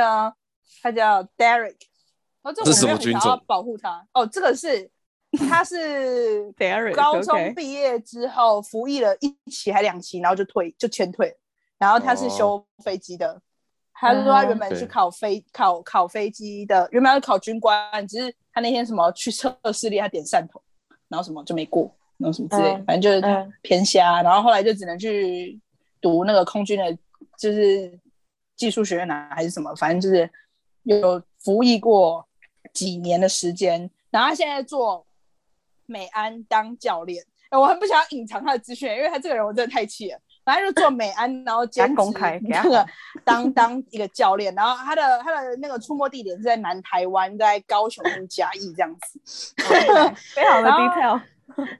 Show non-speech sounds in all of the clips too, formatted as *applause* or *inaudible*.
君呢，他叫 Derek，然后这什么我没有很想要军种保护他。哦，这个是 *laughs* 他是 Derek，高中毕业之后服役了一期还两期，然后就退就全退。然后他是哦修飞机的，他说他原本是考飞考考飞机的，原本要考军官，只是他那天什么去测试力，他点汕头，然后什么就没过，然后什么之类，嗯反正就是嗯偏瞎。然后后来就只能去读那个空军的，就是技术学院啊，还是什么，反正就是有服役过几年的时间。然后他现在做美安当教练，哎我很不想要隐藏他的资讯，因为他这个人我真的太气了。反正就做美安，然后兼 *laughs* 职那个 *laughs* 当当一个教练，然后他的他的那个出没地点是在南台湾，在高雄跟嘉义这样子。*laughs* 非常的 detail。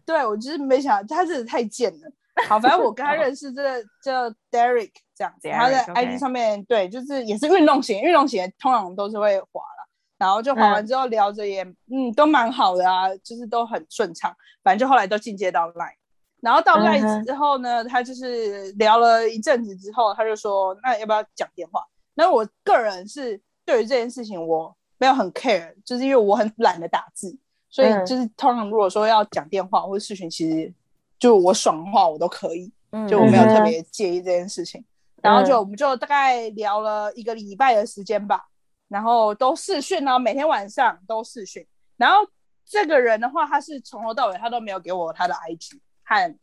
对我就是没想到他真的太贱了。*laughs* 好，反正我跟他认识，这个叫 Derek 这样子，他在 IG 上面对，就是也是运动型，运动型通常都是会滑了，然后就滑完之后聊着也嗯都蛮好的啊，就是都很顺畅，反正就后来都进阶到 Line，然后到嗯 Line 之后呢，他就是聊了一阵子之后，他就说那要不要讲电话？那我个人是对于这件事情我没有很 care，就是因为我很懒得打字，所以嗯。就是通常如果说要讲电话或者视讯，其实就我爽的话我都可以，嗯就我没有特嗯别介意这件事情。然后就我们就大概聊了一个礼拜的时间吧，然后都试训哦，每天晚上都试训。然后这个人的话，他是从头到尾他都没有给我他的 IG 和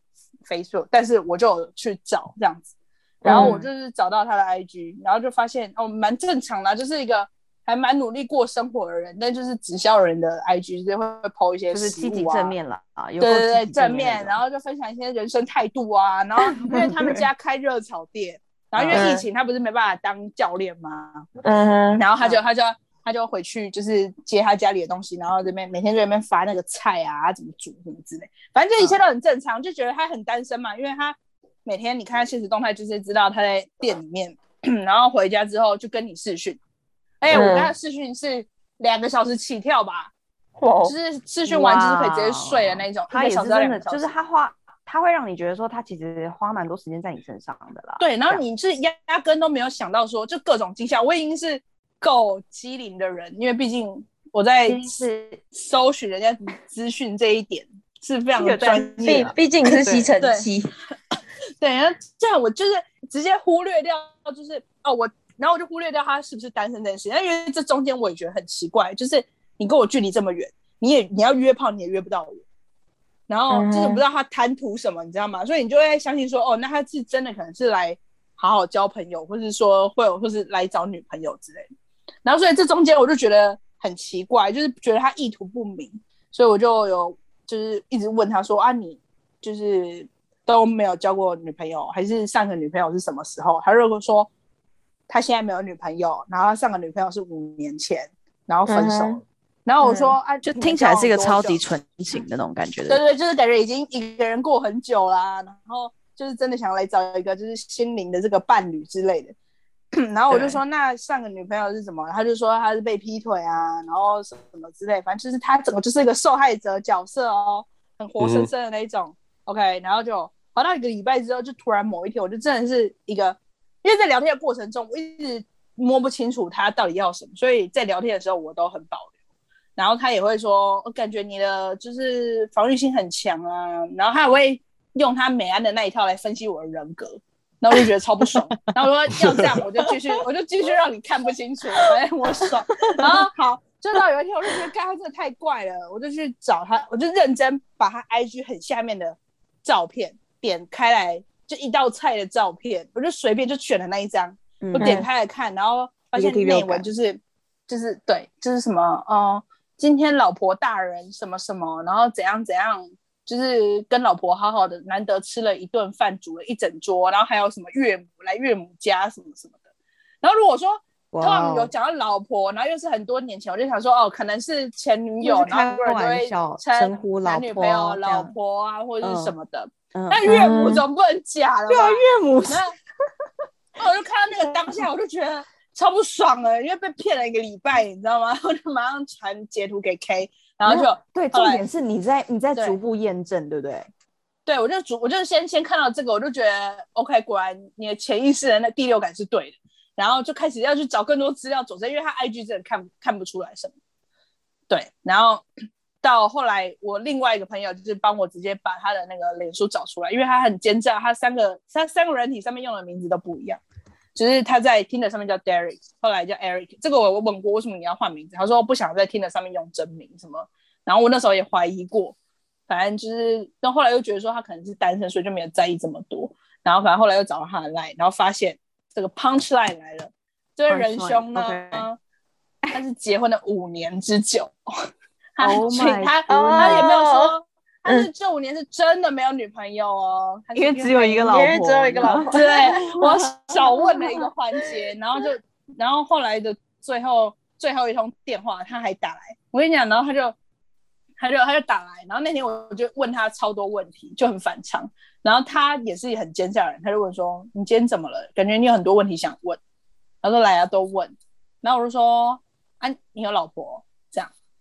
Facebook，但是我就去找这样子，然后我嗯就是找到他的 IG，然后就发现哦，蛮正常的啊，就是一个还蛮努力过生活的人，但就是直销人的 IG 就是会抛一些就是积极正面了啊，对对对，正面，面，然后就分享一些人生态度啊，然后因为他们家开热炒店，然后因为疫嗯情他不是没办法当教练吗？嗯，然后他就他就他就回去就是接他家里的东西，然后这边每天在那边发那个菜啊，怎么煮什么之类，反正这一切都很正常，就觉得他很单身嘛，因为他每天你看他现实动态就是知道他在店里面，*clears throat* 然后回家之后就跟你视讯，哎、我跟他试训是两个小时起跳吧，哇就是试训完就是可以直接睡的那种，他也是真的，就是他花，他会让你觉得说他其实花蛮多时间在你身上的啦。对，然后你是压压根都没有想到说，就各种惊吓，我已经是够机灵的人，因为毕竟我在搜寻人家资讯这一点是非常专业的。毕毕竟是吸尘器，*laughs* 对，然后这样我就是直接忽略掉，就是哦我，然后我就忽略掉他是不是单身这件事，因为这中间我也觉得很奇怪，就是你跟我距离这么远，你也你要约炮你也约不到我，然后就是嗯不知道他贪图什么，你知道吗？所以你就会相信说，哦，那他是真的可能是来好好交朋友，或是说会有，或是来找女朋友之类的。然后所以这中间我就觉得很奇怪，就是觉得他意图不明，所以我就有就是一直问他说啊，你就是都没有交过女朋友，还是上个女朋友是什么时候？他如果说他现在没有女朋友，然后他上个女朋友是五年前，然后分手。嗯然后我说、啊，就听起来是一个超级纯情的那种感觉的。*laughs* 对对，就是感觉已经一个人过很久啦，然后就是真的想来找一个就是心灵的这个伴侣之类的。*clears throat* 然后我就说，那上个女朋友是什么？他就说他是被劈腿啊，然后什么之类，反正就是他整个就是一个受害者角色哦，很活生生的那一种。OK，然后就好到一个礼拜之后，就突然某一天，我就真的是一个，因为在聊天的过程中，我一直摸不清楚他到底要什么，所以在聊天的时候我都很保留。然后他也会说，我感觉你的就是防御性很强啊，然后他也会用他美安的那一套来分析我的人格，然后我就觉得超不爽。然后我说要这样，我就继续，我就继续让你看不清楚，反正我爽。然后 *laughs* 好，就到有一天我就觉得，干他真的太怪了，我就去找他，我就认真把他 IG 很下面的照片点开来，就一道菜的照片，我就随便就选了那一张，嗯我点开来看，然后发现一个第六内文就是就是对，就是什么呃，今天老婆大人什么什么，然后怎样怎样，就是跟老婆好好的，难得吃了一顿饭，煮了一整桌，然后还有什么岳母来岳母家什么什么的。然后如果说通哇哦常有讲到老婆，然后又是很多年前，我就想说哦，可能是前女友，然后很多人开都会玩笑称称呼老男女朋友、老婆啊，或者是什么的。嗯那岳母嗯总不能假了吧？对啊，岳母那那 *laughs* 我就看到那个当下，我就觉得超不爽了，因为被骗了一个礼拜，你知道吗？*laughs* 我就马上传截图给 K，然后就对，重点是你在你在逐步验证，对不对？对我就逐我就先先看到这个，我就觉得 OK，果然你的潜意识的那第六感是对的。然后就开始要去找更多资料佐证，因为他 IG 真的看看不出来什么。对，然后到后来，我另外一个朋友就是帮我直接把他的那个脸书找出来，因为他很奸诈，他三个他三个人体上面用的名字都不一样，就是他在 Tinder 上面叫 Derek，后来叫 Eric。这个我我问过为什么你要换名字，他说不想在 Tinder 上面用真名什么。然后我那时候也怀疑过，反正就是，但后来又觉得说他可能是单身，所以就没有在意这么多。然后反正后来又找到他的 line，然后发现这个 punch line 来了，这位仁兄呢他是结婚了五年之久，*laughs* 他 Oh 他他也没有说。他是这五年是真的没有女朋友哦，因为只有一个老婆，因为只有一个老婆。对我 *laughs* 少问了一个环节，然后就，然后后来的最后最后一通电话他还打来，我跟你讲，然后他就他就他就打来，然后那天我就问他超多问题，就很反常，然后他也是很奸诈的人，他就问说你今天怎么了？感觉你有很多问题想问，他说来啊都问，然后我就说啊你有老婆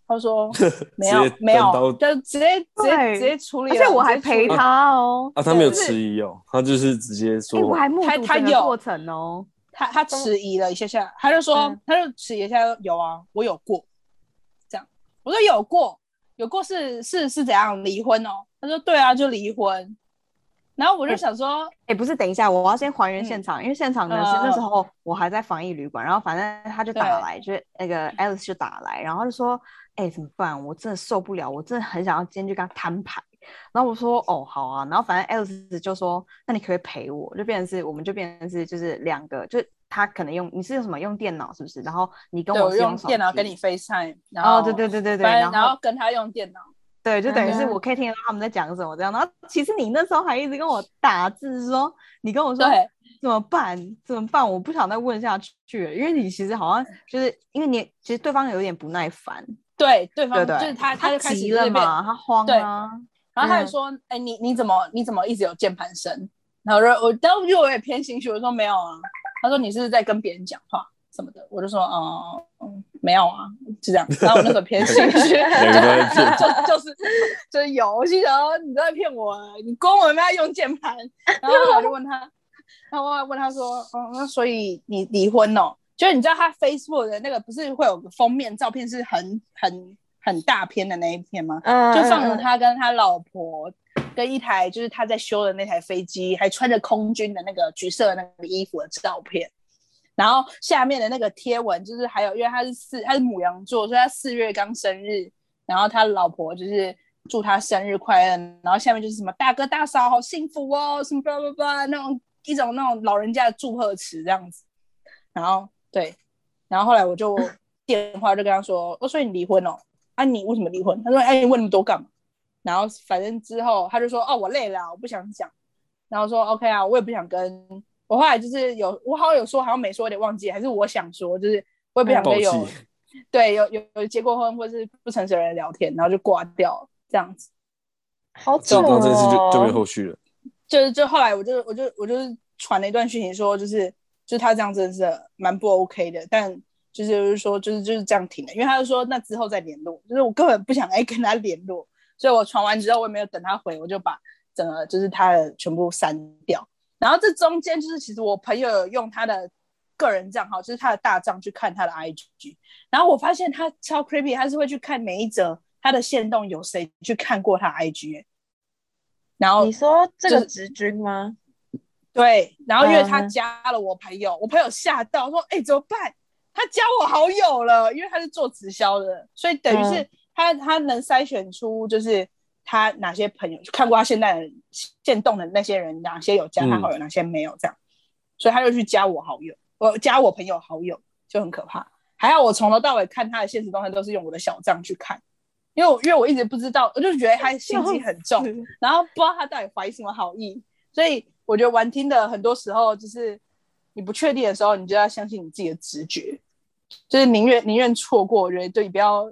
他说 *laughs* 没有没有就直接直接直接处理，而且我还陪他哦，啊，他没有迟疑哦，他就是直接哎，说谎。我还目他他有睹整个过程哦。他他迟疑了一下下，他就说，嗯他就迟疑一下，有啊，我有过，这样，我说有过，有过是是是怎样离婚哦？他说对啊，就离婚。然后我就想说，哎，不是，等一下，我要先还原嗯现场，因为现场呢是嗯那时候我还在防疫旅馆，然后反正他就打来，就是那个 Alice 就打来，然后就说，哎，怎么办？我真的受不了，我真的很想要今天就跟他摊牌。然后我说，哦，好啊。然后反正 Alice 就说，那你可不可以陪我？就变成是，我们就变成是，就是两个，就他可能用你是用什么用电脑是不是？然后你跟我用电脑跟你 FaceTime，然后哦，对对对对对，然后然后跟他用电脑，对，就等于是嗯我可以听得到他们在讲什么这样。然后其实你那时候还一直跟我打字说，你跟我说对怎么办？怎么办？我不想再问下去了，因为你其实好像就是因为你其实对方有点不耐烦，对对方对对？就是他他就开始急就是变了嘛，他慌对啊，然后他嗯就说：“哎、你你怎么你怎么一直有键盘声？”然后我就我当时就我也偏心虚，我说没有啊。他说你是不是在跟别人讲话什么的？我就说哦、嗯，没有啊，就这样。然后我那时候偏心虚，两个都在骗就就是就是有，我心想说你在骗我啊，你光我们要用键盘。然后我就问他，然后我问他说：“哦，那所以你离婚哦？”就是你知道他 Facebook 的那个不是会有个封面照片是很很很大片的那一片吗？嗯就放了嗯他跟他老婆跟一台就是他在修的那台飞机，还穿着空军的那个橘色的那个衣服的照片。然后下面的那个贴文就是还有，因为他是四他是母羊座，所以他四月刚生日，然后他老婆就是祝他生日快乐，然后下面就是什么大哥大嫂好幸福哦，什么巴拉巴拉那种一种那种老人家的祝贺词这样子。然后对，然后后来我就电话就跟他说，哦，所以你离婚哦？啊，你为什么离婚？他说，哎，你问那么多干嘛？然后反正之后他就说，哦，我累了啊，我不想讲。然后说 OK 啊，我也不想跟。我后来就是有，我好像有说，好像没说，有点忘记，还是我想说，就是我也不想暴跟有、*laughs* 对有有有结过婚或是不诚实的人聊天，然后就挂掉了这样子。好准然后这次就就没哦。后续了。就是就后来我就我就我就是传了一段讯息说，就是就是他这样真的是蛮不 OK 的，但就是就是说就是就是这样停了，因为他就说那之后再联络，就是我根本不想再 *laughs* 跟他联络，所以我传完之后我也没有等他回，我就把整个就是他的全部删掉。然后这中间就是其实我朋友有用他的个人账号，就是他的大账去看他的 IG，然后我发现他超 creepy，他是会去看每一则他的线动有谁去看过他 IG，、欸、然后你说这就是个直军吗？对，然后因为他嗯加了我朋友，我朋友吓到说：“哎、怎么办？他加我好友了，因为他是做直销的，所以等于是嗯他、他能筛选出就是他哪些朋友看过他现在的现动的那些人，哪些有加他好友，哪些没有这样，所以他就去加我好友，我加我朋友好友就很可怕。还好我从头到尾看他的现实动态都是用我的小账去看，因为我因为我一直不知道，我就觉得他心机很重，然后不知道他到底怀什么好意，所以我觉得玩听的很多时候就是你不确定的时候，你就要相信你自己的直觉，就是宁愿宁愿错过，我觉得对，不要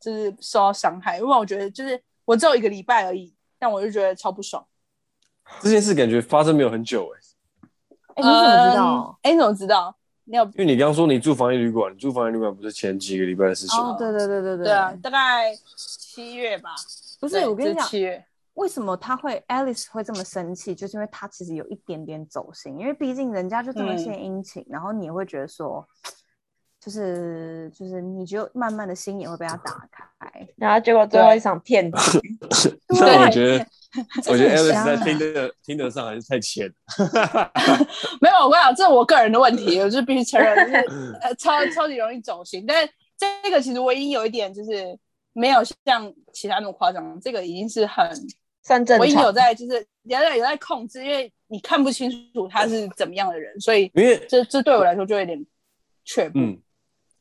就是受到伤害，因为我觉得就是我只有一个礼拜而已，但我就觉得超不爽。这件事感觉发生没有很久哎，哎、你怎么知嗯道？哎、你怎么知道？你有因为你刚刚说你住防疫旅馆，你住防疫旅馆不是前几个礼拜的事情吗？哦，对对对对对，对啊，大概七月吧，不是对我跟你讲，七月，为什么他会 Alice 会这么生气，就是因为他其实有一点点走心，因为毕竟人家就这么嗯献殷勤，然后你也会觉得说，就是就是你就慢慢的心也会被他打开。*laughs* 然后结果最后一场骗局，*laughs* 但我觉得，我觉得 Alice 在听得听得上还是太浅了。*laughs* 没有，我跟你讲，这是我个人的问题，我就必须承认，就是呃超超级容易走心。但是这个其实唯一有一点就是没有像其他那么夸张，这个已经是很算正我已经有。在就是有在有在控制，因为你看不清楚他是怎么样的人，所以因为这这对我来说就有点却步。嗯，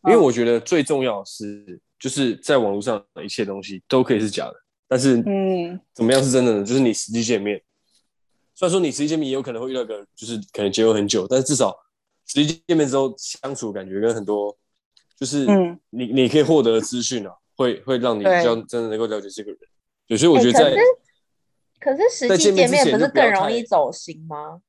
因为我觉得最重要的是，就是在网络上的一切东西都可以是假的，但是嗯怎么样是真的呢？就是你实际见面，虽然说你实际见面也有可能会遇到一个就是可能结婚很久，但是至少实际见面之后相处感觉跟很多就是嗯你你可以获得的资讯啊，会会让你比较真的能够了解这个人。对，所以我觉得在哎可是实际见面不是更容易走心吗？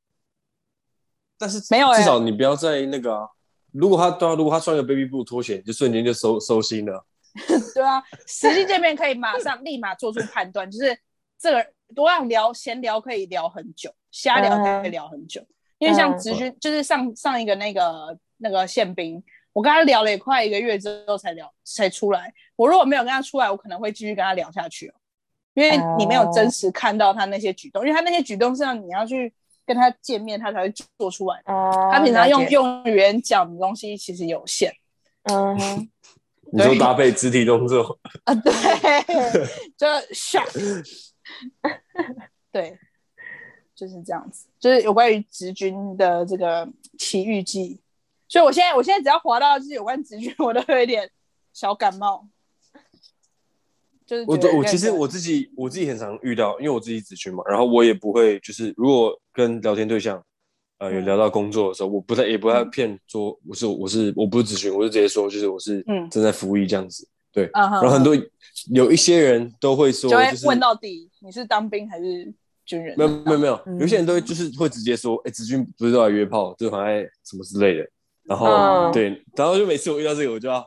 但是没有欸至少你不要在那个啊，如果他对啊，如果他穿个 baby 布拖鞋，你就瞬间就收收心了。*laughs* 对啊，实际见面可以马上立马做出判断，就是这个多样聊闲聊可以聊很久，瞎聊可以聊很久。因为像嗯直军，就是上上一个那个那个宪兵，我跟他聊了也快一个月之后才聊才出来。我如果没有跟他出来，我可能会继续跟他聊下去哦，因为你没有真实看到他那些举动，因为他那些举动是让你要去跟他见面，他才会做出来的。哦，他平常用，用语言讲的东西其实有限嗯哼，*laughs* 你说搭配肢体动作，*laughs* 啊，对，*laughs* 就 shock，对，就是这样子，就是有关于直军的这个奇遇记。所以我现在，我现在只要滑到就是有关直军，我都会有一点小感冒。就是我我其实我自己我自己很常遇到，因为我自己子群嘛，然后我也不会就是如果跟聊天对象呃有嗯聊到工作的时候，我不太也不太骗说我是我是我不是子群，我就直接说就是我是嗯正在服役这样子。对，然后很多有一些人都会说，问到底你是当兵还是军人？没有没有没有，嗯有些人都会就是会直接说，哎、子君不是都来约炮，就好像什么之类的。然后、嗯对，然后就每次我遇到这个，我就要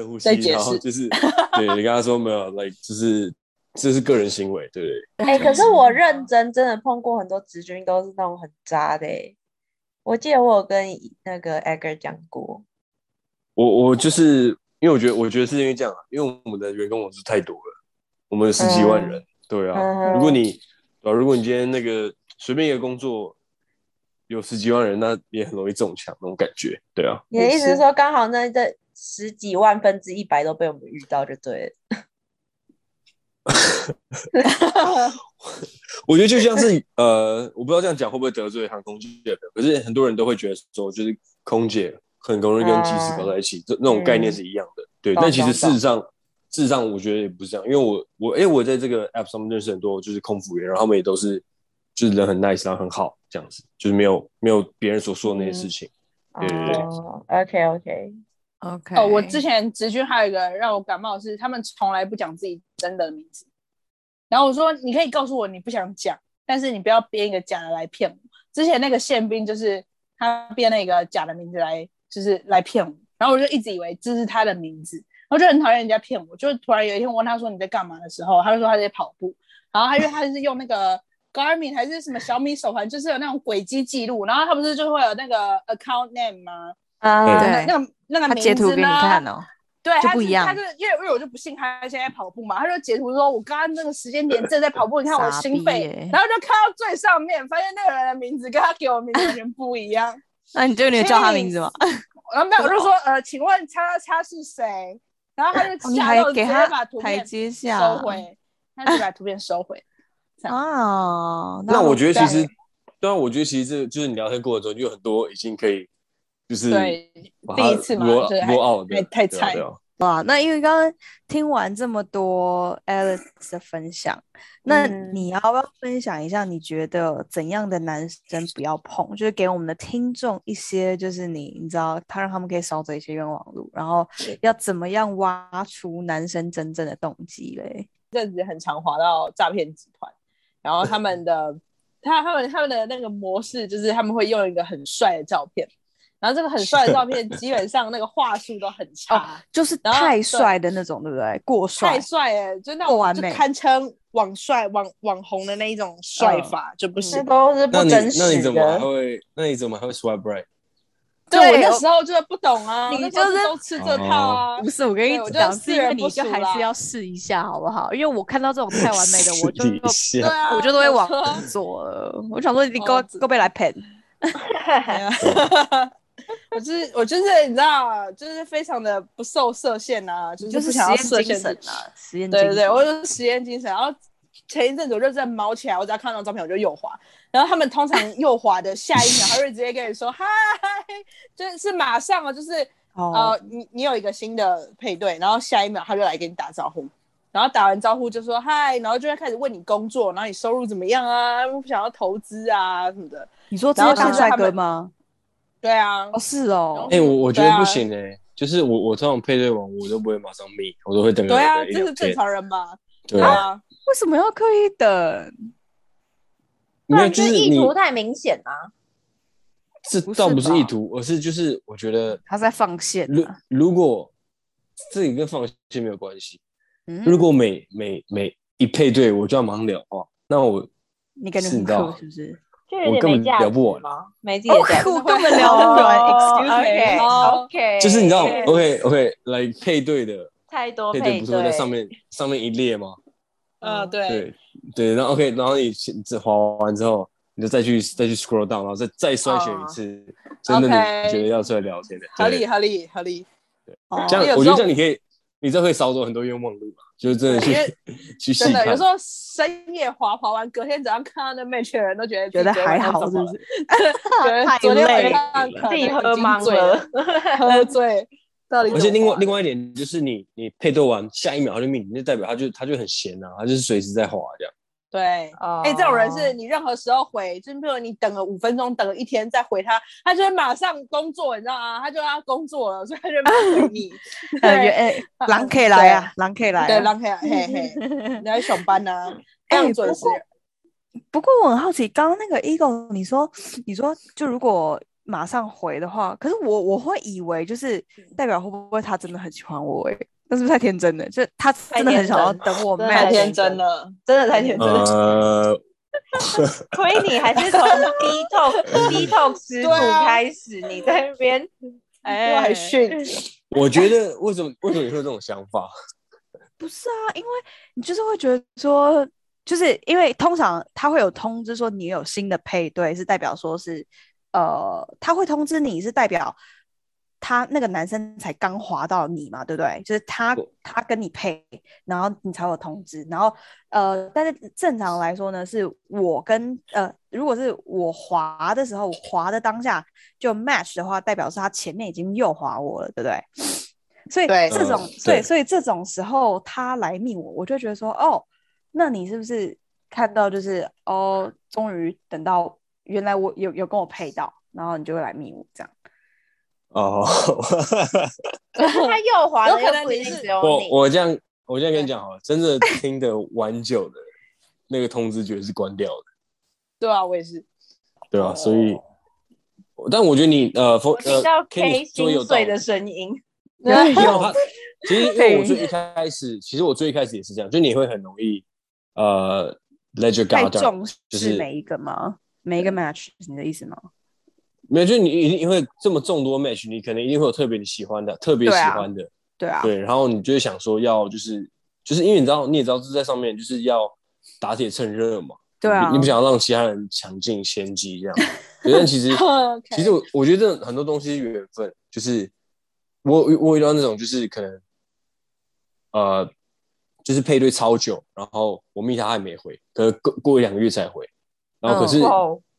深呼吸再，解释然后就是 *laughs* 对你跟他说没有，like 就是这是个人行为，对不对？哎、可是我认真真的碰过很多直军，都是那种很渣的、欸。我记得我有跟那个 Edgar 讲过，我我就是因为我觉得我觉得是因为这样啊，因为我们的员工人数太多了，我们有十几万人，对啊。嗯如果你对、啊、如果你今天那个随便一个工作有十几万人，那也很容易中枪那种感觉，对啊。你的意思是说，刚好那这十几万分之一百都被我们遇到就对了。*laughs* 我觉得就像是呃，我不知道这样讲会不会得罪航空界的，可是很多人都会觉得说，就是空姐很容易跟机师搞在一起，这那种概念是一样的。对，但其实事实上，事实上我觉得也不是这样，因为我我因为我在这个 app 上面认识很多就是空服员，然后他们也都是就是人很 nice，然后很好这样子，就是没有没有别人所说的那些事情。对对对哦，OK OK，OK，哦，我之前直军还有一个让我感冒的是，他们从来不讲自己真的名字。然后我说，你可以告诉我你不想讲，但是你不要编一个假的来骗我。之前那个宪兵就是他编了一个假的名字来，就是来骗我。然后我就一直以为这是他的名字，然后就很讨厌人家骗我。就突然有一天我问他说你在干嘛的时候，他就说他在跑步。然后他因为他是用那个 Garmin 还是什么小米手环，就是有那种轨迹记录。然后他不是就会有那个 account name 吗？啊，对那个那个他名截图给你字呢看哦。对，他就不一样他就是因为因为我就不信他现在跑步嘛，他就截图说我刚刚那个时间点正在跑步，你看我的心肺然后就看到最上面，发现那个人的名字跟他给我的名字完全不一样。*laughs* 那你就你有叫他名字吗？*laughs* 然后没有，我就说呃，请问叉叉是谁？然后他就哦你还吓到直接给他把图片收回，他就把图片收回。啊，那我觉得其实对，对啊，我觉得其实这就是你聊天过程中就有很多已经可以就是对第一次嘛罗就是还太菜哇，那因为刚刚听完这么多 Alice 的分享，那嗯你要不要分享一下你觉得怎样的男生不要碰？就是给我们的听众一些，就是你你知道，他让他们可以少走一些冤枉路，然后要怎么样挖出男生真正的动机嘞？这阵子很常滑到诈骗集团，*laughs* 然后他们的他他们他们的那个模式就是他们会用一个很帅的照片，然后这个很帅的照片，基本上那个话术都很差，就是太对帅的那种，对不对？过帅太，帅哎，就那种就过完美堪称网帅网网红的那一种帅法就不那行。都是不真实那你怎么还。会？那你怎么还会 swipe right？对我那时候就是不懂啊，你就是都吃这套啊不。是我跟你讲，是是因为你就还是要试一下，好不好？因为我看到这种 *laughs* 太完美的，我就我就都会往我说前做了。我想说，你够够被来骗，*laughs* 我就是我就是你知道，就是非常的不受设限啊，就就是不想要设限神啊，实验精对对对，我就是实验精神。然后前一阵子我就在毛起来，我只要看到照片我就右滑，然后他们通常右滑的下一秒，他会直接跟你说嗨，就是马上啊，就是哦呃，你你有一个新的配对，然后下一秒他就来跟你打招呼，然后打完招呼就说嗨，然后就会开始问你工作，然后你收入怎么样啊，不想要投资啊什么的。你说这些大帅哥吗？对啊，哦，是哦哎、，我我觉得不行哎、就是我我通常配对完我都不会马上密，我都会等个对啊，这是正。常人吧？对啊，啊，为什么要刻意等？没有就是意图太明显啊。这倒不是意图，而是就是我觉得他在放线如啊。如果这里跟放线没有关系，嗯如果每每每一配对我就要马上聊的话，那我你感觉很是的酷是不是？就有点我 *laughs* 根本聊不完吗？没自己的价值。我根本聊不完，excuse me。哦 OK，就是你知道对，OK OK，来配对的太多配配对不是会在上面上面一列吗？呃，对，对对，然后 OK，然后你这划完之后，你就再去再去 scroll down，然后再再筛选一次，真的你觉得要出来聊天的，对合理，合理，合理。对这样我觉得这样你可以，你这会少走很多冤枉路吧？就是真的去去细真的，看有时。候深夜滑滑完，隔天早上看到那 match 的人都觉得觉得还好，是是不是？*laughs* 觉得昨天晚上自己喝懵醉了，*laughs* 喝醉。到底而且另外另外一点就是你你配对完下一秒他就命，就代表他就他就很闲啊，他就是随时在滑这样。对。哦哎、这种人是你任何时候回，就是比如你等了五分钟，等了一天再回他，他就会马上工作，你知道吗？他就要工作了，所以他就马上回你。*laughs* 呃，对哎，*laughs* 狼可以来啊，狼可以来对，啊。让嘿嘿嘿，你在 *laughs* 上班呢，非哎常准时不。过我很好奇，刚刚那个 Eagle，你说你说就如果马上回的话，可是我我会以为就是代表会不会他真的很喜欢我、欸？那是不是太天真了？就他真的很想要等我真的 match，太天真了，真的太天真了。呃，*laughs* 亏你还是从 B talk *laughs* B talk *laughs* 始祖对啊开始，你在那边哎，还训，我觉得为什么为什么你会有这种想法？不是啊，因为你就是会觉得说，就是因为通常他会有通知说你有新的配对，是代表说是呃，他会通知你是代表他那个男生才刚滑到你嘛，对不对？就是他他跟你配，然后你才有通知，然后呃，但是正常来说呢，是我跟呃，如果是我滑的时候，我滑的当下就 match 的话，代表是他前面已经右滑我了，对不对？所以这种嗯对，对所以这种时候他来密我，我就觉得说，哦，那你是不是看到就是哦，终于等到原来我有有跟我配到，然后你就会来密我这样。哦，*laughs* 他右滑的有可又不一能你是定只有我你。我这样我这样跟你讲好了，真的听的玩久的那个通知绝对是关掉的，对啊，我也是。对啊、所以，但我觉得你呃，风我听到呃 K 心碎的声音，没有他，*laughs* 其实因为我最一开始，其实我最一开始也是这样，就你会很容易呃 let your 太 guard 重就是视每一个吗？每一个 match 是你的意思吗？没有，就是你一定因为这么众多 match，你可能一定会有特别你喜欢的，特别喜对啊欢的，对啊，对，然后你就会想说要就是就是因为你知道你也知道是在上面就是要打铁趁热嘛，对啊你，你不想要让其他人抢尽先机这样，对但其实 *laughs* 其实我我觉得很多东西缘分，就是我我遇到那种就是可能呃就是配对超久，然后我密他还没回，可是过过一两个月才回，然后可是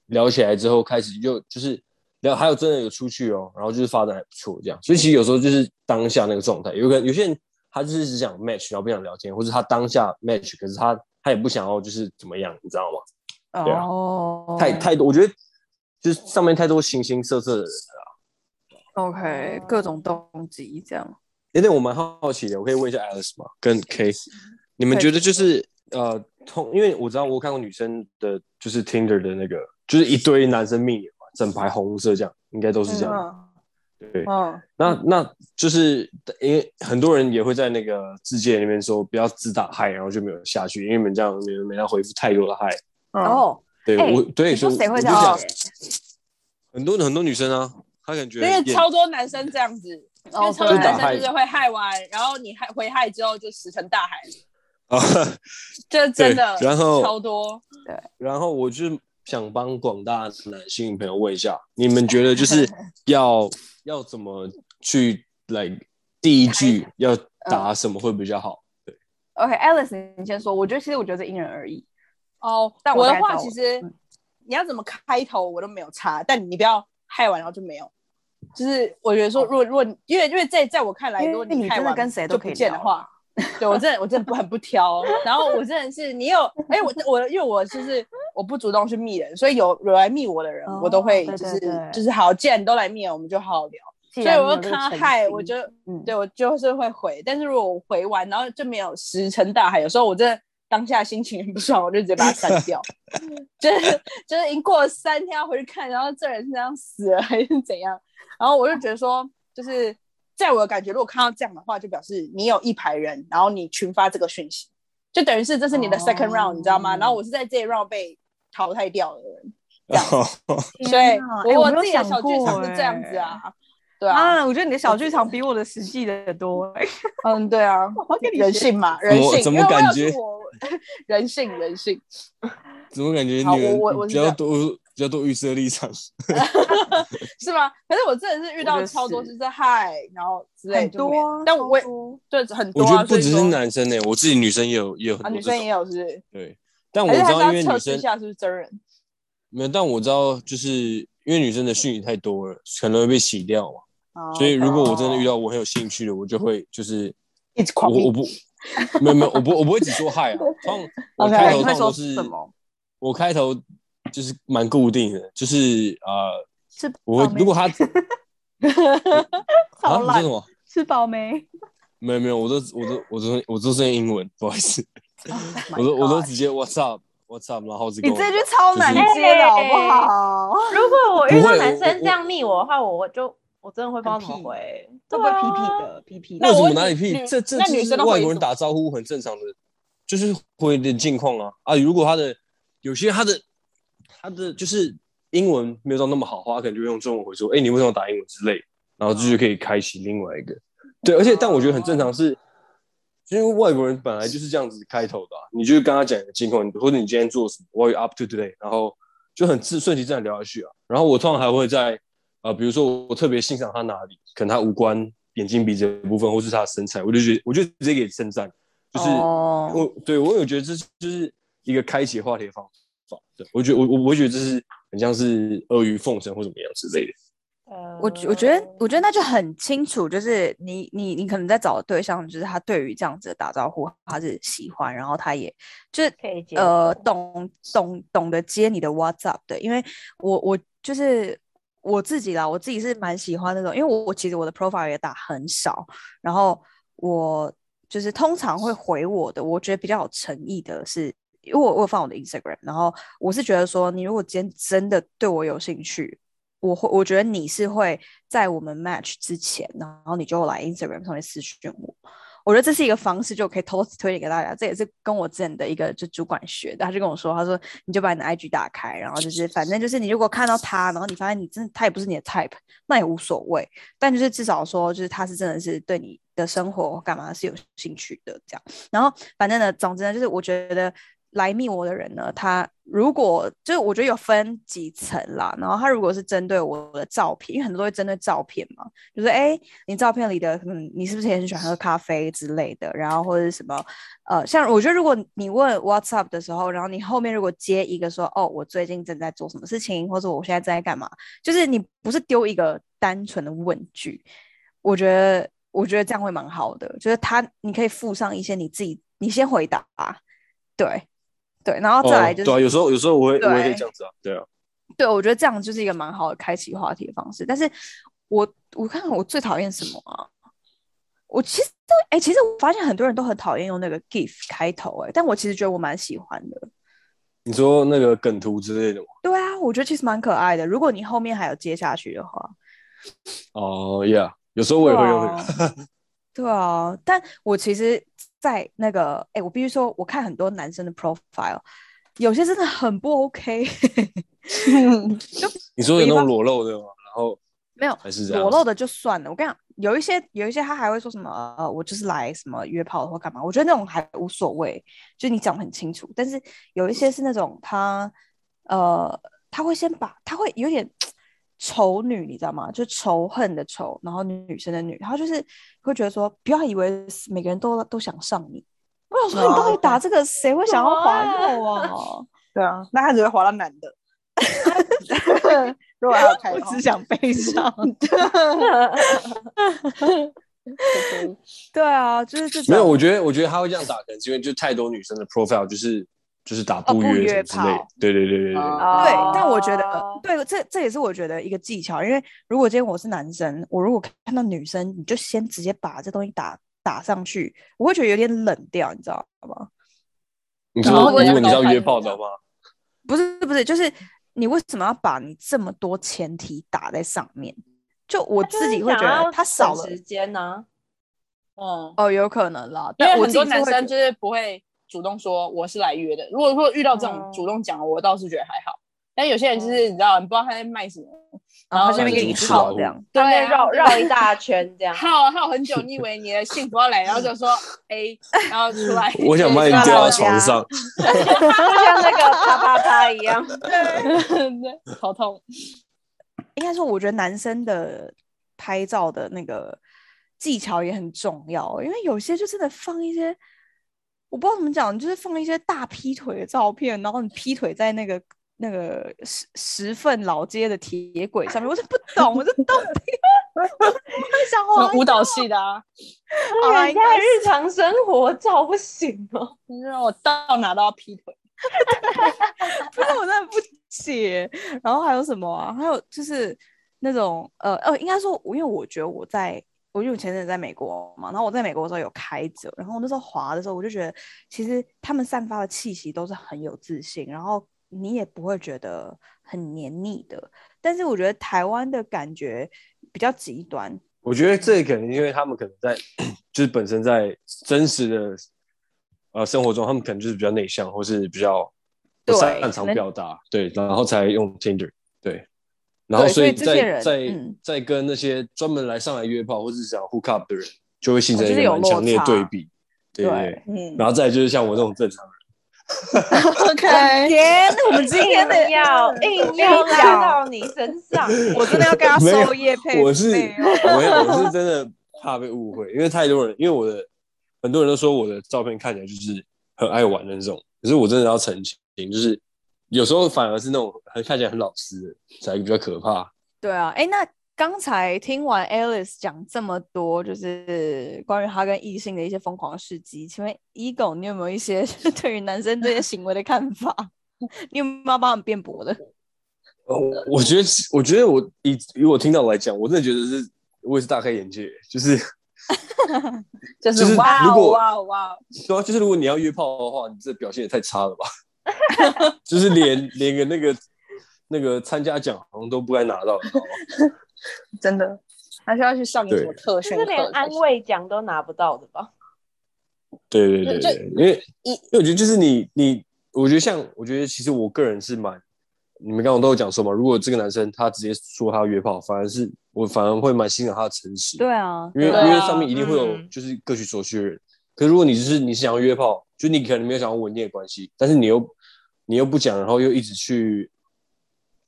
聊起来之后开始就就是聊，还有真的有出去哦，然后就是发展还不错这样，所以其实有时候就是当下那个状态，有可能有些人他就是只想 match，然后不想聊天，或者他当下 match，可是他他也不想要就是怎么样，你知道吗？对啊哦，太太多，我觉得就是上面太多形形色色的人了。OK，各种动机这样。有点我蛮好奇的，我可以问一下 Alice 吗？跟 K，你们觉得就是呃，通，因为我知道我看过女生的，就是 Tinder 的那个，就是一堆男生密你嘛，整排红色这样，应该都是这样。嗯对，嗯，那那就是因为很多人也会在那个字界里面说不要自打嗨，然后就没有下去，因为你们这样你们没要回复太多的嗨。嗯，哦，对、哎我对，你说所以谁会这样？很多很多女生啊，她感觉因为超多男生这样子，因为哦超多男生就是会害完，然后你害回害之后就石沉大海，啊，这真的然后超多。对然后我就想帮广大男性朋友问一下，你们觉得就是 *laughs* 要要怎么去来第一句要答什么会比较好？对 OK，Alice，你先说。我觉得其实我觉得这因人而异。哦，但我我的话其实嗯你要怎么开头我都没有差，但你不要害完然后就没有。就是我觉得说，如果如果因为因为在在我看来，如果你害完跟谁都可以见的话，对我真的我真的不很不挑。然后我真的是你有哎、我我因为我就是我不主动去密人，所以有有来密我的人，哦我都会就是就是好，既然你都来密了，我们就好好聊。所以我就看到嗨，我就嗯，对我就是会回，但是如果我回完然后就没有石沉大海，有时候我真的当下心情很不爽，我就直接把它删掉。*laughs* 就是就是已经过了三天要回去看，然后这人是这样死了还是怎样，然后我就觉得说，就是在我的感觉，如果看到这样的话，就表示你有一排人，然后你群发这个讯息，就等于是这是你的 second round，、你知道吗？哦然后我是在这一 round 被淘汰掉的人，这样哦。所以我我没有自己的小剧场是这样子啊。对啊，啊，我觉得你的小剧场比我的实际的多。哎。嗯，对啊我跟，你人性嘛，人性，怎么感觉？我人性人性，怎么感觉好女人我我我是这样比较多比较多预设立场？*laughs* 是吗？可是我真的是遇到超多，是就是嗨，然后之类很就多啊，但我对很多啊，我觉得不只是男生呢、我自己女生也有也有很啊，多女生也有，是不是？对，但我知道因为女生下是不是真人？*laughs* 没有，但我知道就是因为女生的讯息太多了，可能会被洗掉嘛。哦所以如果我真的遇到到我很有兴趣的，我就会就是一直狂我我不没有没有我不我不会只说嗨啊，*laughs* 通常我开头都是什么？我开头就是蛮固定的，就是呃，吃我如果他 *laughs* 啊超烂你说什么？吃饱没？没有没有，我都我都我都我都是用英文，不好意思，*laughs* Oh 我都我都直接 What's up What's up，然后是你跟我这句超难就是接的好不好？*laughs* 如果我遇到男生这样密我的话，我我就我真的会不知道怎么回，都不会屁对啊屁的？屁屁的？那什么哪里你？屁这这那女就是外国人打招呼很正常的，就是回的近况啊啊！如果他的有些他的他的就是英文没有到那么好的话，他可能就会用中文回说：“哎、你为什么打英文之类？”然后这就可以开启另外一个。对，而且但我觉得很正常是，因为外国人本来就是这样子开头的、啊，你就是跟他讲你的情况，或者你今天做什么，What are you up to today？然后就很自顺其自然聊下去啊。然后我通常还会在呃，比如说我特别欣赏他哪里，可能他五官、眼睛、鼻子的部分，或是他的身材，我就觉得我就直接给称赞，就是哦我对我有觉得这是就是一个开启话题的方法。对我觉得我我我觉得这是很像是阿谀奉承或怎么样之类的。我觉我觉得，我觉得那就很清楚，就是你你你可能在找的对象，就是他对于这样子的打招呼，他是喜欢，然后他也就是可以接呃懂懂懂得接你的 WhatsApp 的，因为我我就是我自己啦，我自己是蛮喜欢那种，因为我我其实我的 profile 也打很少，然后我就是通常会回我的，我觉得比较有诚意的是。因为我我放我的 Instagram，然后我是觉得说，你如果今天真的对我有兴趣，我会我觉得你是会在我们 match 之前，然后你就来 Instagram 上面私讯我。我觉得这是一个方式，就可以偷偷推荐给大家。这也是跟我之前的一个就主管学的，他就跟我说，他说你就把你的 IG 打开，然后就是反正就是你如果看到他，然后你发现你真的他也不是你的 type，那也无所谓。但就是至少说，就是他是真的是对你的生活干嘛是有兴趣的这样。然后反正呢，总之呢，就是我觉得来密我的人呢，他如果就是我觉得有分几层啦，然后他如果是针对我的照片，因为很多都会针对照片嘛，就是哎，你照片里的嗯，你是不是也很喜欢喝咖啡之类的，然后或者是什么呃，像我觉得如果你问 What's up 的时候，然后你后面如果接一个说哦，我最近正在做什么事情，或者我现在正在干嘛，就是你不是丢一个单纯的问句，我觉得我觉得这样会蛮好的，就是他你可以附上一些你自己，你先回答，对。对，然后再来就是、哦、对啊，有时候有时候我会我也可以这样子啊，对啊，对，我觉得这样就是一个蛮好的开启话题的方式。但是我我看看我最讨厌什么啊？我其实都哎、其实我发现很多人都很讨厌用那个 GIF 开头哎、但我其实觉得我蛮喜欢的。你说那个梗图之类的吗？对啊，我觉得其实蛮可爱的。如果你后面还有接下去的话，哦，Yeah，有时候我也会用对啊，但我其实，在那个，哎，我必须说，我看很多男生的 profile，有些真的很不 OK，*laughs* *laughs* 你说有那种裸露的吗？然后没有还是这样裸露的就算了。我跟你讲，有一些有一些他还会说什么，呃，我就是来什么约炮或干嘛，我觉得那种还无所谓，就你讲的很清楚。但是有一些是那种他，呃，他会先把他会有点仇女，你知道吗？就仇恨的仇，然后女生的女，他就是会觉得说，不要以为每个人都都想上你。我想说，你到底打这个，谁会想要滑肉啊？*laughs* 对啊，那他只会滑到男的。如果还有开 *laughs* 我只想悲伤。*laughs* 对啊，就是这种。没有，我觉得我觉得他会这样打，可能是因为就太多女生的 profile 就是就是打不约之类。对对对对对对。哦对，但我觉得哦对，这这也是我觉得一个技巧，因为如果今天我是男生，我如果看到女生，你就先直接把这东西打打上去，我会觉得有点冷掉，你知道吗？你然后说如果你是要约炮的话，不是不是，就是你为什么要把你这么多前提打在上面？就我自己会觉得他少了时间呢。嗯，哦，有可能啦，因为但我很多男生就是不会主动说我是来约的。如果说遇到这种嗯主动讲，我倒是觉得还好。但有些人就是你知道，你不知道他在卖什么，然后后这边给你套这样，对绕绕一大圈这样。*laughs* 耗耗很久，你以为你的幸福要来，然后就说 *laughs* A，然后出来，我想把你对吊在床上。就像那个啪啪啪一样。*laughs* 对，好痛。应该说，我觉得男生的拍照的那个技巧也很重要，因为有些就真的放一些，我不知道怎么讲，就是放一些大劈腿的照片，然后你劈腿在那个那个十十份老街的铁轨上面，我是不懂，我是到底 *laughs* 我想什么滑舞蹈系的啊，好啦，人家应该是日常生活照不行哦。*laughs* 就是让我到哪都要劈腿。*laughs* 不是我真的不解。然后还有什么啊？还有就是那种呃呃，应该说，因为我觉得我在，我因为我前阵子在美国嘛，然后我在美国的时候有开着，然后我那时候滑的时候，我就觉得其实他们散发的气息都是很有自信，然后你也不会觉得很黏腻的。但是我觉得台湾的感觉比较极端，我觉得这可能因为他们可能在就是本身在真实的呃生活中，他们可能就是比较内向，或是比较不对擅长表达，对，然后才用 Tinder，对，然后所以以在这些人在嗯在跟那些专门来上来约炮或是想 hook up 的人，就会形成一个哦就是有落蛮强烈的差对比，对对对对，嗯然后再就是像我这种正常人。，OK，*laughs* 天，我们今天的硬要硬要拉到你身上，*laughs* 我真的要跟他没有收叶配我是我我是真的怕被误会，因为太多人，因为我的很多人都说我的照片看起来就是很爱玩的那种，可是我真的要澄清，就是有时候反而是那种很看起来很老实的才比较可怕。对啊，哎，那刚才听完 Alice 讲这么多，就是关于他跟异性的一些疯狂事迹，请问 Ego 你有没有一些 *laughs* 对于男生这些行为的看法？*laughs* 你有没有要帮我们辩驳的？呃我我觉得，我觉得我以以我听到来讲，我真的觉得是我也是大开眼界，就是就 *laughs* 就是是哇哦如果哇哦哇哦，对啊，就是如果你要约炮的话，你这表现也太差了吧？*laughs* 就是连连个那个那个参加奖好像都不该拿到，你知道吗 *laughs* 真的，还是要去上个什么特训课就是连安。慰奖都拿不到的吧？对对对因为一因为我觉得就是你你，我觉得像我觉得其实我个人是蛮，你们刚刚都有讲说嘛，如果这个男生他直接说他约炮，反而是我反而会蛮欣赏他的诚实，对啊，因为、啊因为上面一定会有嗯就是各取所需的人。可是如果你就是你是想要约炮，就你可能没有想要稳定的关系，但是你又你又不讲，然后又一直去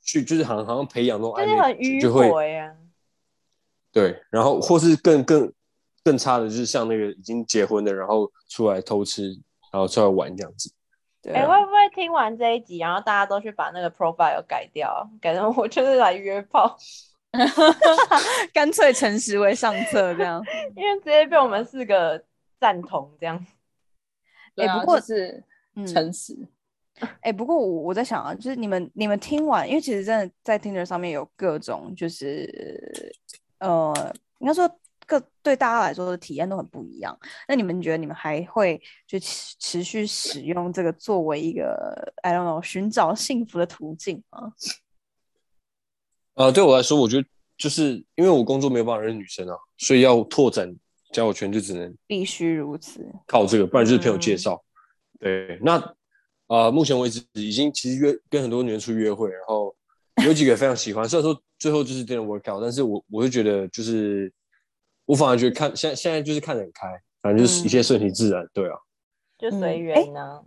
去就是好像好像培养那种暧昧就会回啊。对，然后或是更更更差的，就是像那个已经结婚的，然后出来偷吃，然后出来玩这样子。哎、对啊，会不会听完这一集，然后大家都去把那个 profile 改掉，改成我就是来约炮，*laughs* 干脆诚实为上策这样。*laughs* 因为直接被我们四个赞同这样。哎啊不过就是嗯，诚实，哎、不过我我在想啊，就是你们你们听完，因为其实真的在 Tinder 上面有各种，就是呃，应该说各对大家来说的体验都很不一样。那你们觉得你们还会就持持续使用这个作为一个 I don't know 寻找幸福的途径吗？呃，对我来说，我觉得就是因为我工作没有办法认识女生啊，所以要拓展交友圈就只能必须如此。靠这个，不然就是朋友嗯介绍。对，那啊、呃目前为止已经其实约跟很多女生出去约会，然后有几个非常喜欢，虽然说最后就是 didn't work out，但是我我就觉得就是我反而觉得看现在现在就是看得很开，反正就是一切顺其自然。对啊，就随嗯缘呢。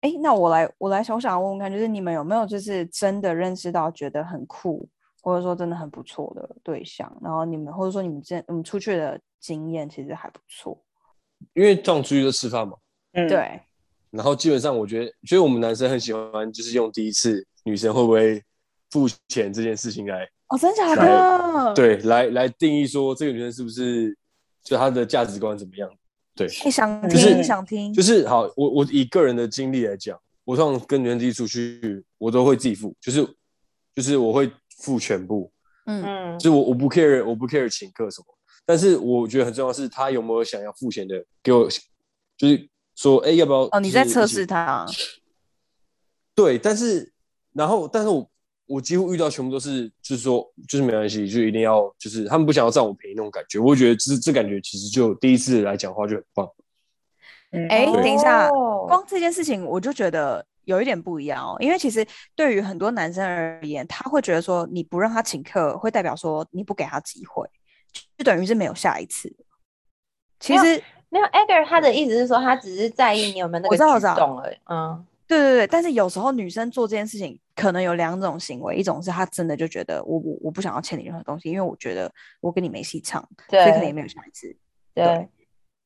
哎，那我来，我来，我想问问看，就是你们有没有就是真的认识到觉得很酷，或者说真的很不错的对象，然后你们或者说你们之前你们出去的经验其实还不错，因为这样出去就吃饭嘛，嗯，对，然后基本上我觉得，觉得我们男生很喜欢就是用第一次女生会不会付钱这件事情来哦，真假的？，对来来定义说这个女生是不是就她的价值观怎么样。对，你，想听，就是想听，就是好，我我以个人的经历来讲，我通常跟女生第一次出去，我都会自己付，就是就是我会付全部，嗯，嗯，就是我我不 care 我不 care 请客什么，但是我觉得很重要的是她有没有想要付钱的给我，就是说哎要不要哦，你在测试他，对，但是然后但是我我几乎遇到全部都是就是说就是没关系，就一定要就是他们不想要占我便宜那种感觉，我会觉得这这感觉其实就第一次来讲话就很棒。哎，对。等一下，哦。光这件事情我就觉得有一点不一样哦，因为其实对于很多男生而言，他会觉得说你不让他请客，会代表说你不给他机会，就等于是没有下一次。其实没有 Edgar 他的意思是说，他只是在意你有没有那个举我知道我知道动而已。嗯，对对对，但是有时候女生做这件事情可能有两种行为，一种是她真的就觉得我我我不想要欠你任何东西，因为我觉得我跟你没戏唱，所以可能也对没有下一次。对，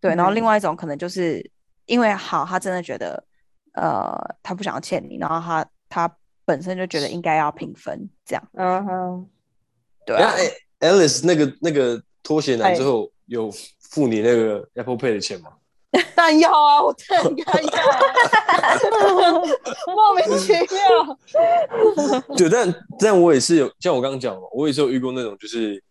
对，然后嗯另外一种可能就是因为好，他真的觉得呃他不想要欠你，然后他他本身就觉得应该要平分这样，嗯哼，对啊，，Alice 那个那个拖鞋男哎最后有付你那个 Apple Pay 的钱吗？*laughs* 当然要啊，我当然应该要啊，*laughs* 莫名其妙。*laughs* 对，但但我也是有，像我刚刚讲嘛，我也是有遇过那种，就是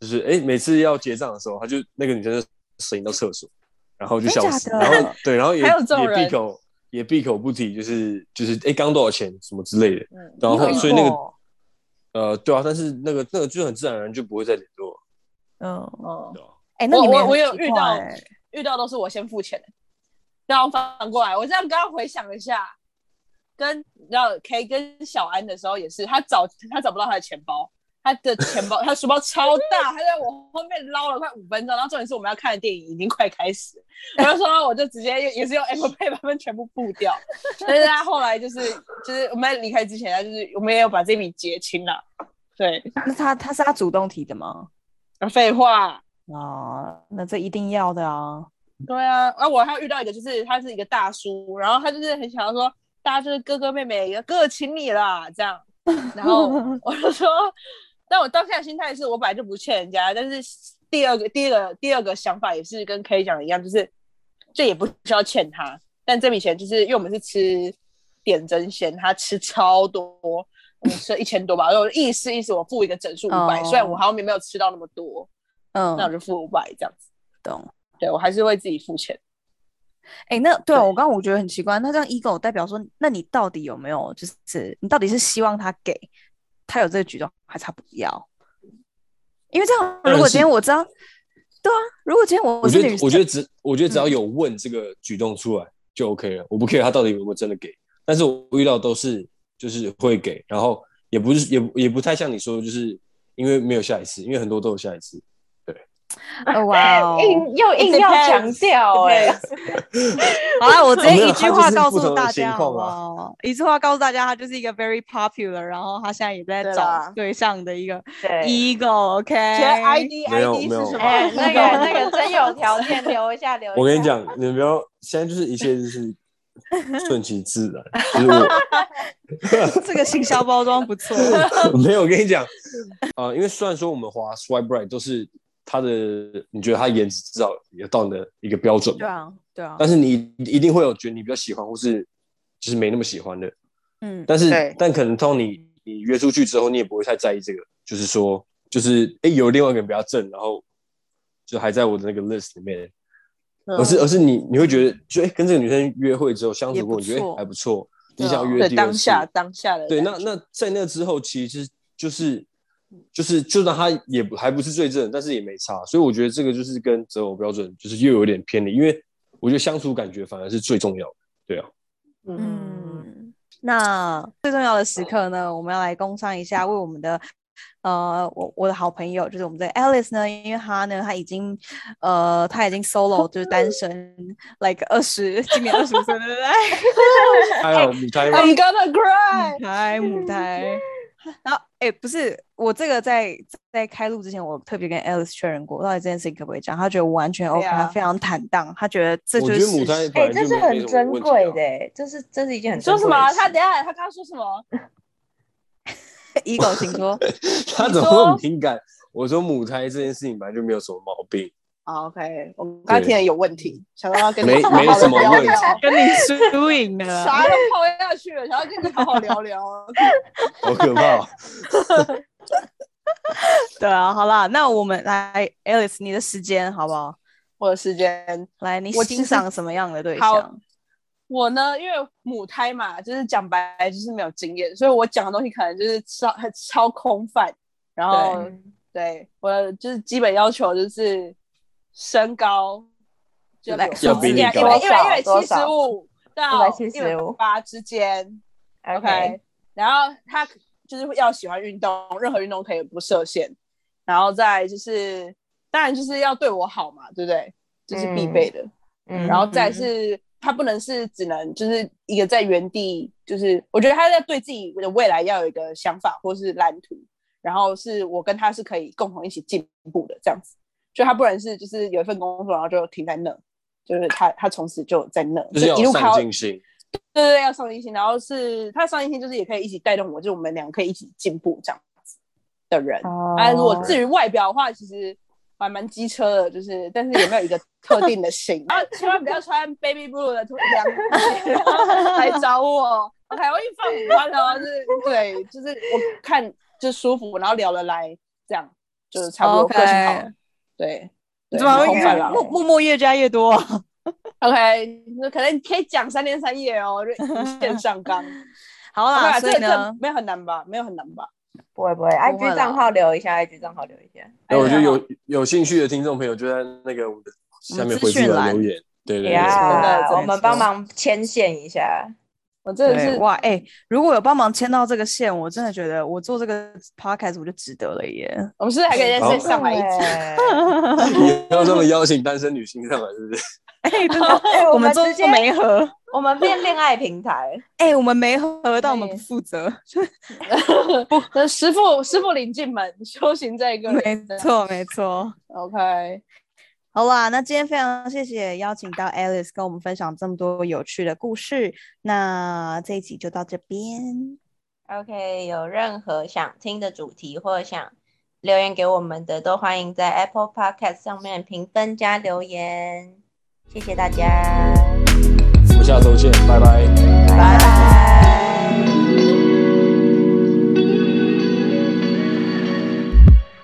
就是哎，每次要结账的时候，他就那个女生就闪到厕所，然后就消失，然后对，然后也也闭口也闭口不提，就是就是哎，刚多少钱什么之类的，嗯然后所以那个呃，对啊，但是那个那个就很自然而然就不会再联络，嗯，嗯，对啊哎，那我你我有遇到欸遇到都是我先付钱的，然后反过来，我这样刚刚回想一下，跟然后 K 跟小安的时候也是，他找他找不到他的钱包，他的钱包他书包超大，他在我后面捞了快五分钟，然后重点是我们要看的电影已经快开始了，我就说我就直接也是用 Apple Pay 把他们全部付掉，但是他后来就是就是我们离开之前，他就是我们也有把这笔结清了，对，那他他是他主动提的吗？啊废话。啊，那这一定要的啊，对啊，啊，我还有遇到一个，就是他是一个大叔，然后他就是很想要说，大家就是哥哥妹妹，哥哥请你啦，这样，*laughs* 然后我就说，但我当下的心态是我本来就不欠人家，但是第二个、第二个、第二个想法也是跟 K 讲的一样，就是这也不需要欠他，但这笔钱就是因为我们是吃点真鲜，他吃超多，我们吃了一千多吧，然后我意思意思我付一个整数五百、哦虽然我好像没有吃到那么多，那我嗯，就付五百这样子，懂。对我还是会自己付钱。哎，那对啊对我刚刚我觉得很奇怪，那这样 ego 代表说，那你到底有没有就是你到底是希望他给他有这个举动，还是他不要？因为这样，如果今天我知道，对啊，如果今天我我觉得我觉得只我觉得只要嗯有问这个举动出来就 OK 了，我不 care 他到底有没有真的给，但是我遇到都是就是会给，然后也不是也也不太像你说的，就是因为没有下一次，因为很多都有下一次。*laughs* 哦哇哦，硬又硬要强调哎、*laughs* 好了，我直接一句话告诉大家，好好？一句话告诉大家，他就是一个 very popular，然后他现在也在找对象的一个对，ego，OK？其实 ID ID 是什么？哎、*laughs* 那个那个真有条件留一下留一下。我跟你讲，你们不要现在就是一切就是顺其自然，这个行销包装不错。没有，我跟你讲，呃，因为虽然说我们滑 swipe right 都是他的，你觉得他颜值至少也到你的一个标准，对啊，对啊，但是你一定会有觉得你比较喜欢，或是就是没那么喜欢的，嗯，但是但可能当你你约出去之后，你也不会太在意这个，就是说就是哎、诶有另外一个人比较正，然后就还在我的那个 list 里面，而是而是你你会觉得就哎、诶跟这个女生约会之后相处过，你觉得、还不错，你想要约对第二次。当下当下的对，那那在那之后，其实就是就是就算他也不还不是最正，但是也没差，所以我觉得这个就是跟择偶标准就是又有点偏离，因为我觉得相处感觉反而是最重要的，对啊，嗯，嗯，那最重要的时刻呢，我们要来工商一下，为我们的呃，我我的好朋友，就是我们的 Alice 呢，因为她呢，她已经呃，她已经 solo 就是单身，like *laughs* 二十，今年二十岁，对不对？*laughs* 还有母胎吗？I'm gonna cry。母胎母胎。*laughs* 然后，哎、不是，我这个在在开录之前，我特别跟 Alice 确认过，到底这件事情可不可以讲？他觉得完全 OK，、他非常坦荡，他觉得这我觉得母就是事实哎、胎本来这是很珍贵的、欸，这是这是一件很珍说什么？他等下，他刚刚说什么？*laughs* *laughs* ego，请说。他怎么那么敏感？我说母胎这件事情本来就没有什么毛病，好 OK，我刚才听的有问题，想要跟你没好好地没什么问题聊聊跟你输赢的。*laughs* 啥都抛下去了，想要跟你好好聊聊。*laughs* 好可怕哦。*laughs* 对啊，好啦，那我们来 Alice，你的时间好不好？我的时间，来，你欣赏什么样的对好象？我呢，因为母胎嘛，就是讲白就是没有经验，所以我讲的东西可能就是超很超空泛。然后嗯对我就是基本要求就是身高就来要比你一百高一百一百七十五到一百175八之间。OK，OK，然后他就是要喜欢运动，任何运动可以不设限。然后再就是，当然就是要对我好嘛，对不对？这、是必备的。嗯然后再是，他不能是只能就是一个在原地，就是我觉得他在对自己的未来要有一个想法或是蓝图，然后是我跟他是可以共同一起进步的这样子。就他不能是就是有一份工作，然后就停在那，就是他他从此就在那，就是一路靠上进心，对对对，要上进心，然后是他上进心，就是也可以一起带动我，就我们两个可以一起进步这样子的人。哦啊，如果至于外表的话，其实我还蛮机车的，就是但是有没有一个特定的型？*laughs* 啊 *laughs* 千万不要穿 baby blue 的凉鞋 *laughs* 来找我。OK，我已经放五宽了，就是对，就是我看就舒服，然后聊得来，这样就是差不多个性好。对，对怎么会空泛了默默默越加越多啊？？*laughs* OK，那可能可以讲三天三夜哦，就无限上纲。好 *laughs* 好啦，啦，这个这所以呢，没有很难吧？没有很难吧？不会不会，IG 账号留一下，IG 账号留一下。那，我觉得哎有有兴趣的听众朋友就在那个我们的下面回复资讯栏来留言，对对对，呀我们帮忙牵线一下。我真的是哇，哎、如果有帮忙牵到这个线，我真的觉得我做这个 podcast 我就值得了耶。我们是不是还可以好再上来一集？集。*laughs* 你要这么邀请单身女性上来，是不是？*laughs* 哎、真的，哎我们做们直接没合，我们变恋爱平台，哎、我们没合到我们不负责，*laughs* 不，师傅师傅领进门，修行在一个。没错没错。OK，好啦，那今天非常谢谢邀请到 Alice 跟我们分享这么多有趣的故事，那这一集就到这边。OK，有任何想听的主题或想留言给我们的，都欢迎在 Apple Podcast 上面评分加留言。谢谢大家。我们下周见，拜拜。